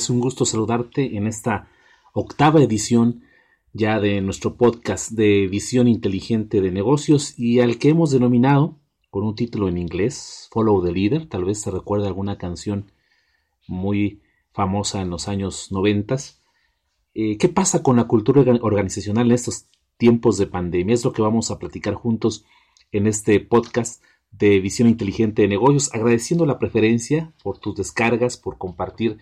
Es un gusto saludarte en esta octava edición ya de nuestro podcast de visión inteligente de negocios y al que hemos denominado con un título en inglés, Follow the Leader. Tal vez te recuerde alguna canción muy famosa en los años noventas. Eh, ¿Qué pasa con la cultura organizacional en estos tiempos de pandemia? Es lo que vamos a platicar juntos en este podcast de visión inteligente de negocios, agradeciendo la preferencia por tus descargas, por compartir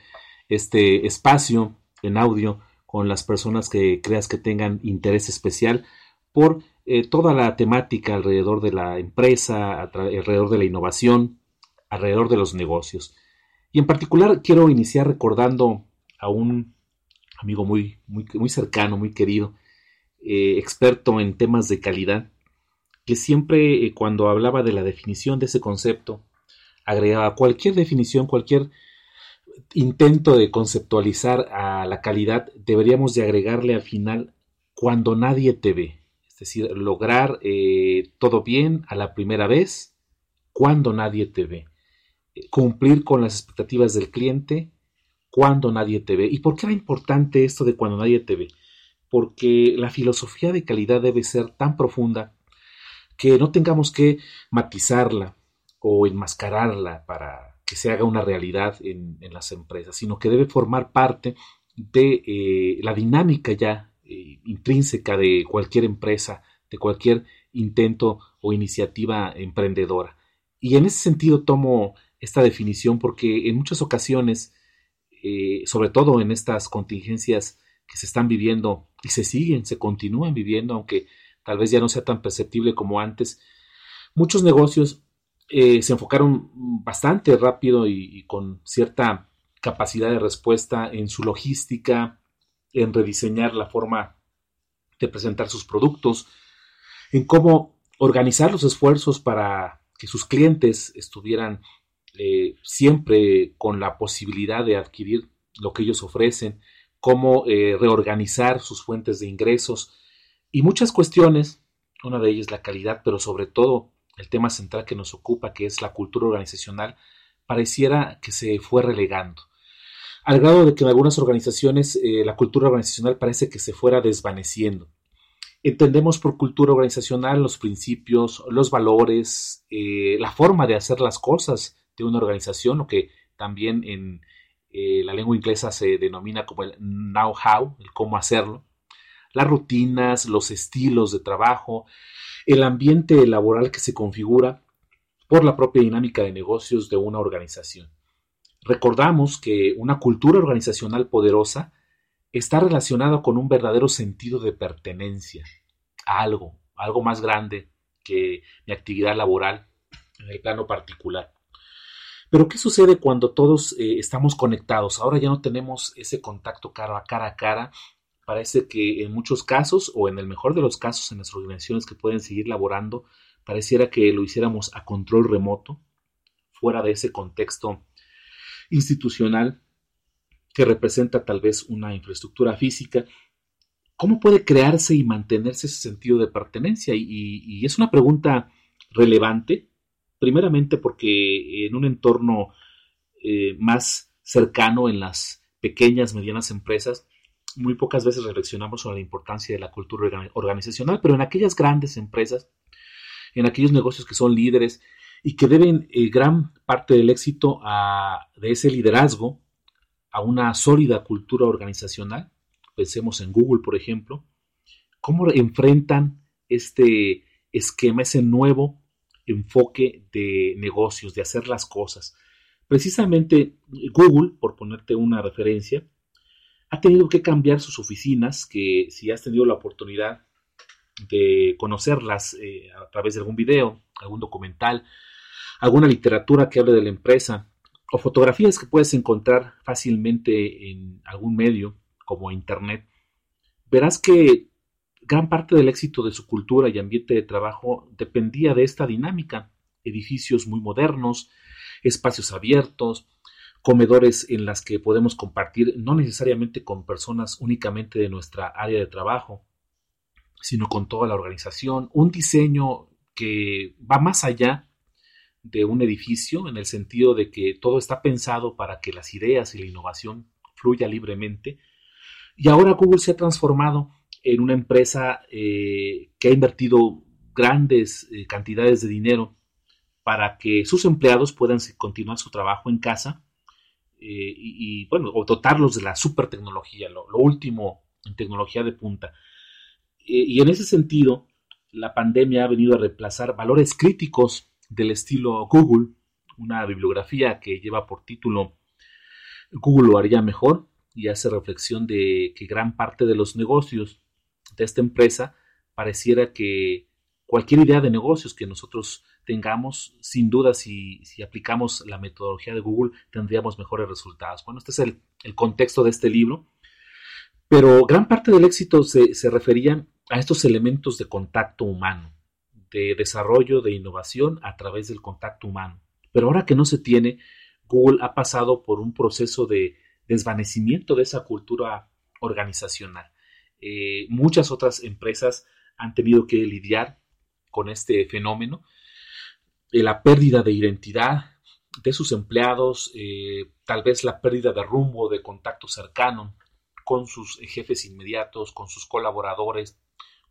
este espacio en audio con las personas que creas que tengan interés especial por eh, toda la temática alrededor de la empresa, alrededor de la innovación, alrededor de los negocios. Y en particular quiero iniciar recordando a un amigo muy, muy, muy cercano, muy querido, eh, experto en temas de calidad, que siempre eh, cuando hablaba de la definición de ese concepto, agregaba cualquier definición, cualquier intento de conceptualizar a la calidad, deberíamos de agregarle al final cuando nadie te ve. Es decir, lograr eh, todo bien a la primera vez cuando nadie te ve. Eh, cumplir con las expectativas del cliente cuando nadie te ve. ¿Y por qué era importante esto de cuando nadie te ve? Porque la filosofía de calidad debe ser tan profunda que no tengamos que matizarla o enmascararla para que se haga una realidad en, las empresas, sino que debe formar parte de eh, la dinámica ya eh, intrínseca de cualquier empresa, de cualquier intento o iniciativa emprendedora. Y en ese sentido tomo esta definición porque en muchas ocasiones, eh, sobre todo en estas contingencias que se están viviendo y se siguen, se continúan viviendo, aunque tal vez ya no sea tan perceptible como antes. Muchos negocios se enfocaron bastante rápido y, con cierta capacidad de respuesta en su logística, en rediseñar la forma de presentar sus productos, en cómo organizar los esfuerzos para que sus clientes estuvieran eh, siempre con la posibilidad de adquirir lo que ellos ofrecen, cómo eh, reorganizar sus fuentes de ingresos, y muchas cuestiones, una de ellas la calidad, pero sobre todo el tema central que nos ocupa, que es la cultura organizacional, pareciera que se fue relegando. Al grado de que en algunas organizaciones eh, la cultura organizacional parece que se fuera desvaneciendo. Entendemos por cultura organizacional los principios, los valores, eh, la forma de hacer las cosas de una organización, lo que también en eh, la lengua inglesa se denomina como el know-how, el cómo hacerlo las rutinas, los estilos de trabajo, el ambiente laboral que se configura por la propia dinámica de negocios de una organización. Recordamos que una cultura organizacional poderosa está relacionada con un verdadero sentido de pertenencia a algo, algo más grande que mi actividad laboral en el plano particular. Pero ¿qué sucede cuando todos eh, estamos conectados? Ahora ya no tenemos ese contacto cara a cara a cara parece que en muchos casos, o en el mejor de los casos en las organizaciones que pueden seguir laborando, pareciera que lo hiciéramos a control remoto, fuera de ese contexto institucional que representa tal vez una infraestructura física. ¿Cómo puede crearse y mantenerse ese sentido de pertenencia? Y, es una pregunta relevante, primeramente porque en un entorno eh, más cercano en las pequeñas, medianas empresas, muy pocas veces reflexionamos sobre la importancia de la cultura organizacional, pero en aquellas grandes empresas, en aquellos negocios que son líderes y que deben eh, gran parte del éxito de ese liderazgo a una sólida cultura organizacional, pensemos en Google, por ejemplo, cómo enfrentan este esquema, ese nuevo enfoque de negocios, de hacer las cosas. Precisamente Google, por ponerte una referencia, ha tenido que cambiar sus oficinas, que si has tenido la oportunidad de conocerlas eh, a través de algún video, algún documental, alguna literatura que hable de la empresa, o fotografías que puedes encontrar fácilmente en algún medio como Internet, verás que gran parte del éxito de su cultura y ambiente de trabajo dependía de esta dinámica. Edificios muy modernos, espacios abiertos, comedores en las que podemos compartir no necesariamente con personas únicamente de nuestra área de trabajo, sino con toda la organización, un diseño que va más allá de un edificio en el sentido de que todo está pensado para que las ideas y la innovación fluya libremente. Y ahora Google se ha transformado en una empresa eh, que ha invertido grandes eh, cantidades de dinero para que sus empleados puedan continuar su trabajo en casa eh, y, bueno, o dotarlos de la super tecnología, lo, último en tecnología de punta. y en ese sentido, la pandemia ha venido a reemplazar valores críticos del estilo Google, una bibliografía que lleva por título Google lo haría mejor y hace reflexión de que gran parte de los negocios de esta empresa pareciera que cualquier idea de negocios que nosotros tengamos, sin duda, si, aplicamos la metodología de Google, tendríamos mejores resultados. Bueno, este es el, contexto de este libro, pero gran parte del éxito se, se refería a estos elementos de contacto humano, de desarrollo, de innovación a través del contacto humano. Pero ahora que no se tiene, Google ha pasado por un proceso de desvanecimiento de esa cultura organizacional. Eh, muchas otras empresas han tenido que lidiar con este fenómeno, de la pérdida de identidad de sus empleados, eh, tal vez la pérdida de rumbo, de contacto cercano con sus jefes inmediatos, con sus colaboradores,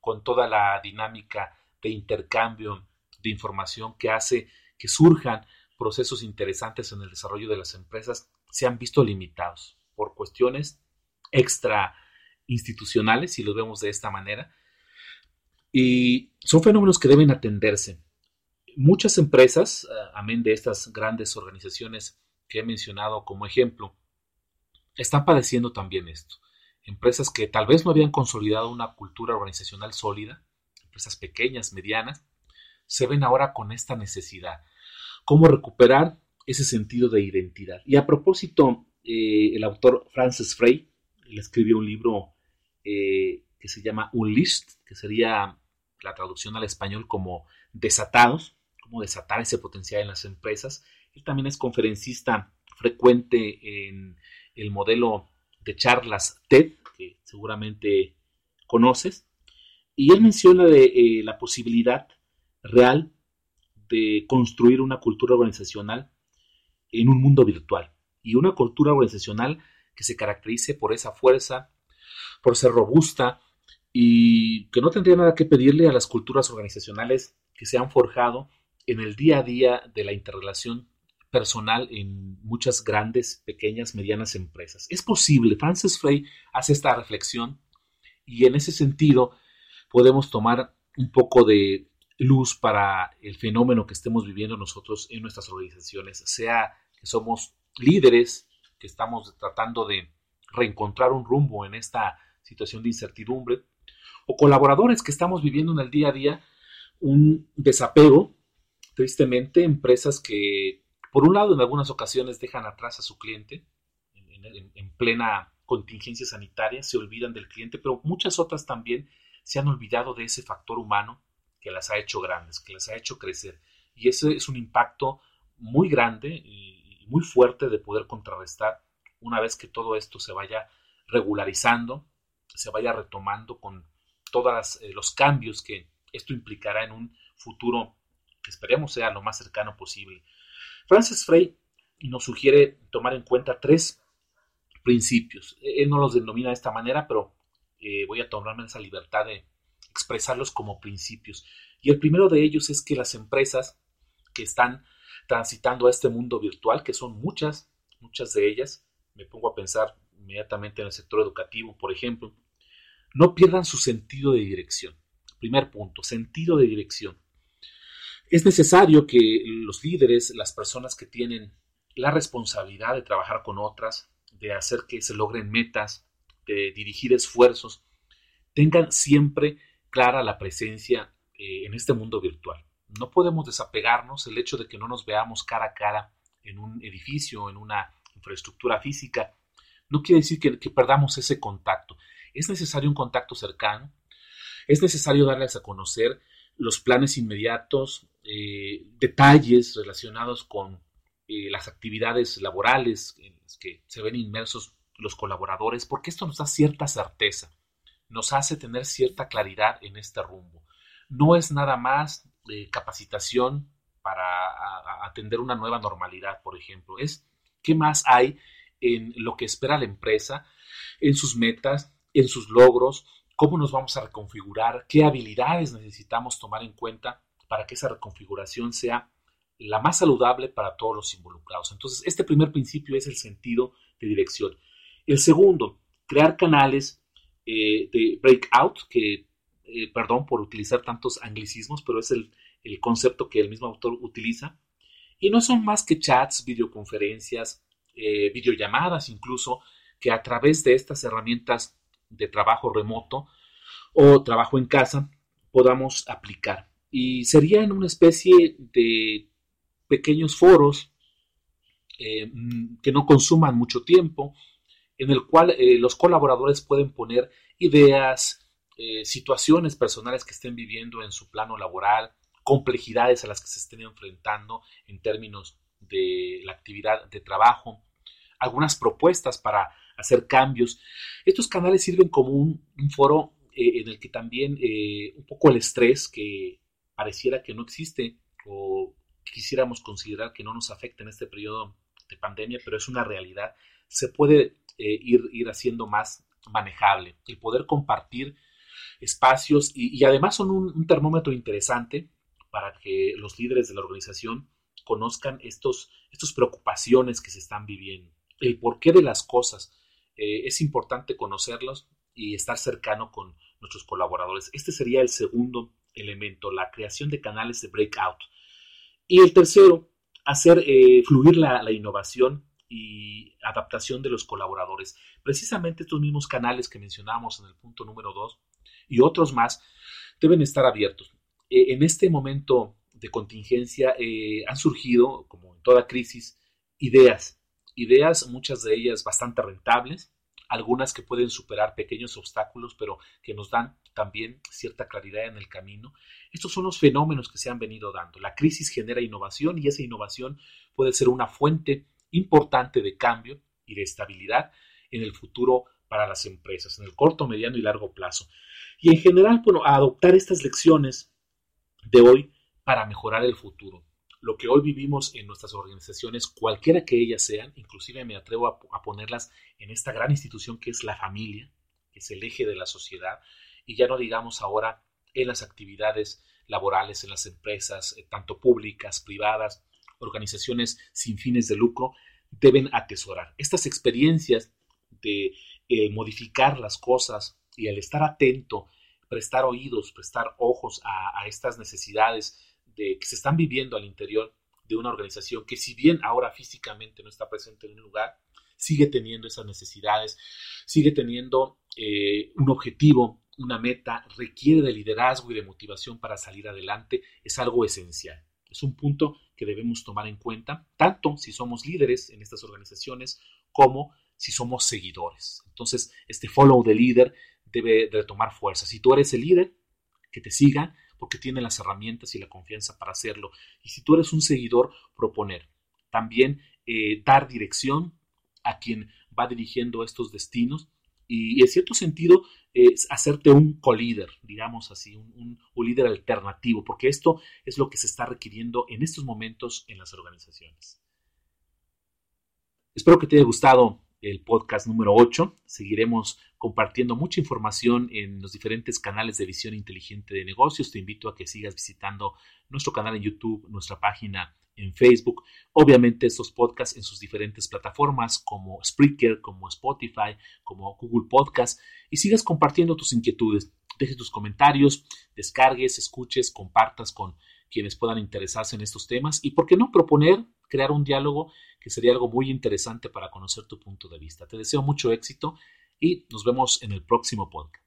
con toda la dinámica de intercambio de información que hace que surjan procesos interesantes en el desarrollo de las empresas, se han visto limitados por cuestiones extra institucionales, si lo vemos de esta manera, y son fenómenos que deben atenderse. Muchas empresas, eh, amén de estas grandes organizaciones que he mencionado como ejemplo, están padeciendo también esto. Empresas que tal vez no habían consolidado una cultura organizacional sólida, empresas pequeñas, medianas, se ven ahora con esta necesidad. ¿Cómo recuperar ese sentido de identidad? Y a propósito, eh, el autor Francis Frey le escribió un libro eh, que se llama Unleashed, que sería la traducción al español como desatados, cómo desatar ese potencial en las empresas. Él también es conferencista frecuente en el modelo de charlas TED, que seguramente conoces, y él menciona eh, la posibilidad real de construir una cultura organizacional en un mundo virtual y una cultura organizacional que se caracterice por esa fuerza, por ser robusta y que no tendría nada que pedirle a las culturas organizacionales que se han forjado en el día a día de la interrelación personal en muchas grandes, pequeñas, medianas empresas. Es posible, Francis Frey hace esta reflexión y en ese sentido podemos tomar un poco de luz para el fenómeno que estemos viviendo nosotros en nuestras organizaciones, sea que somos líderes, que estamos tratando de reencontrar un rumbo en esta situación de incertidumbre, o colaboradores que estamos viviendo en el día a día un desapego, tristemente, empresas que, por un lado, en algunas ocasiones dejan atrás a su cliente en, plena contingencia sanitaria, se olvidan del cliente, pero muchas otras también se han olvidado de ese factor humano que las ha hecho grandes, que las ha hecho crecer. Y ese es un impacto muy grande y muy fuerte de poder contrarrestar una vez que todo esto se vaya regularizando, se vaya retomando con todos eh, los cambios que esto implicará en un futuro que esperemos sea lo más cercano posible. Francis Frey nos sugiere tomar en cuenta tres principios. Él no los denomina de esta manera, pero eh, voy a tomarme esa libertad de expresarlos como principios. Y el primero de ellos es que las empresas que están transitando a este mundo virtual, que son muchas, muchas de ellas, me pongo a pensar inmediatamente en el sector educativo, por ejemplo, no pierdan su sentido de dirección. Primer punto, sentido de dirección. Es necesario que los líderes, las personas que tienen la responsabilidad de trabajar con otras, de hacer que se logren metas, de dirigir esfuerzos, tengan siempre clara la presencia eh, en este mundo virtual. No podemos desapegarnos el hecho de que no nos veamos cara a cara en un edificio, en una infraestructura física, no quiere decir que, perdamos ese contacto. Es necesario un contacto cercano, es necesario darles a conocer los planes inmediatos, eh, detalles relacionados con eh, las actividades laborales en las que se ven inmersos los colaboradores, porque esto nos da cierta certeza, nos hace tener cierta claridad en este rumbo. No es nada más eh, capacitación para atender una nueva normalidad, por ejemplo, es qué más hay en lo que espera la empresa, en sus metas, en sus logros, cómo nos vamos a reconfigurar, qué habilidades necesitamos tomar en cuenta para que esa reconfiguración sea la más saludable para todos los involucrados. Entonces, este primer principio es el sentido de dirección. El segundo, crear canales eh, de breakout, que, eh, perdón por utilizar tantos anglicismos, pero es el, el concepto que el mismo autor utiliza. Y no son más que chats, videoconferencias, eh, videollamadas incluso, que a través de estas herramientas de trabajo remoto o trabajo en casa podamos aplicar. Y sería en una especie de pequeños foros eh, mm, que no consuman mucho tiempo, en el cual eh, los colaboradores pueden poner ideas, situaciones personales que estén viviendo en su plano laboral, complejidades a las que se estén enfrentando en términos de la actividad de trabajo, algunas propuestas para hacer cambios. Estos canales sirven como un, foro eh, en el que también eh, un poco el estrés que pareciera que no existe o quisiéramos considerar que no nos afecta en este periodo de pandemia, pero es una realidad, se puede eh, ir, ir haciendo más manejable. El poder compartir espacios y, además son un termómetro interesante para que los líderes de la organización conozcan estos, estas preocupaciones que se están viviendo, el porqué de las cosas. Eh, es importante conocerlos y estar cercano con nuestros colaboradores. Este sería el segundo elemento, la creación de canales de breakout. Y el tercero, hacer eh, fluir la, innovación y adaptación de los colaboradores. Precisamente estos mismos canales que mencionamos en el punto número dos y otros más deben estar abiertos. Eh, en este momento de contingencia han surgido, como en toda crisis, ideas, ideas, muchas de ellas bastante rentables, algunas que pueden superar pequeños obstáculos, pero que nos dan también cierta claridad en el camino. Estos son los fenómenos que se han venido dando. La crisis genera innovación y esa innovación puede ser una fuente importante de cambio y de estabilidad en el futuro para las empresas, en el corto, mediano y largo plazo. Y en general, bueno, adoptar estas lecciones de hoy para mejorar el futuro. Lo que hoy vivimos en nuestras organizaciones, cualquiera que ellas sean, inclusive me atrevo a, ponerlas en esta gran institución que es la familia, que es el eje de la sociedad, y ya no digamos ahora en las actividades laborales, en las empresas, eh, tanto públicas, privadas, organizaciones sin fines de lucro, deben atesorar. Estas experiencias de eh, modificar las cosas y al estar atento prestar oídos, prestar ojos a, estas necesidades de, que se están viviendo al interior de una organización que si bien ahora físicamente no está presente en un lugar, sigue teniendo esas necesidades, sigue teniendo eh, un objetivo, una meta, requiere de liderazgo y de motivación para salir adelante, es algo esencial. Es un punto que debemos tomar en cuenta, tanto si somos líderes en estas organizaciones como si somos seguidores. Entonces, este follow the leader debe de tomar fuerza. Si tú eres el líder, que te siga porque tiene las herramientas y la confianza para hacerlo. Y si tú eres un seguidor, proponer. También eh, dar dirección a quien va dirigiendo estos destinos y en cierto sentido es hacerte un co-líder, digamos así, un, un, líder alternativo, porque esto es lo que se está requiriendo en estos momentos en las organizaciones. Espero que te haya gustado el podcast número 8. Seguiremos compartiendo mucha información en los diferentes canales de visión inteligente de negocios. Te invito a que sigas visitando nuestro canal en YouTube, nuestra página en Facebook, obviamente estos podcasts en sus diferentes plataformas como Spreaker, como Spotify, como Google Podcast y sigas compartiendo tus inquietudes. Deje tus comentarios, descargues, escuches, compartas con quienes puedan interesarse en estos temas y, ¿por qué no proponer crear un diálogo que sería algo muy interesante para conocer tu punto de vista? Te deseo mucho éxito y nos vemos en el próximo podcast.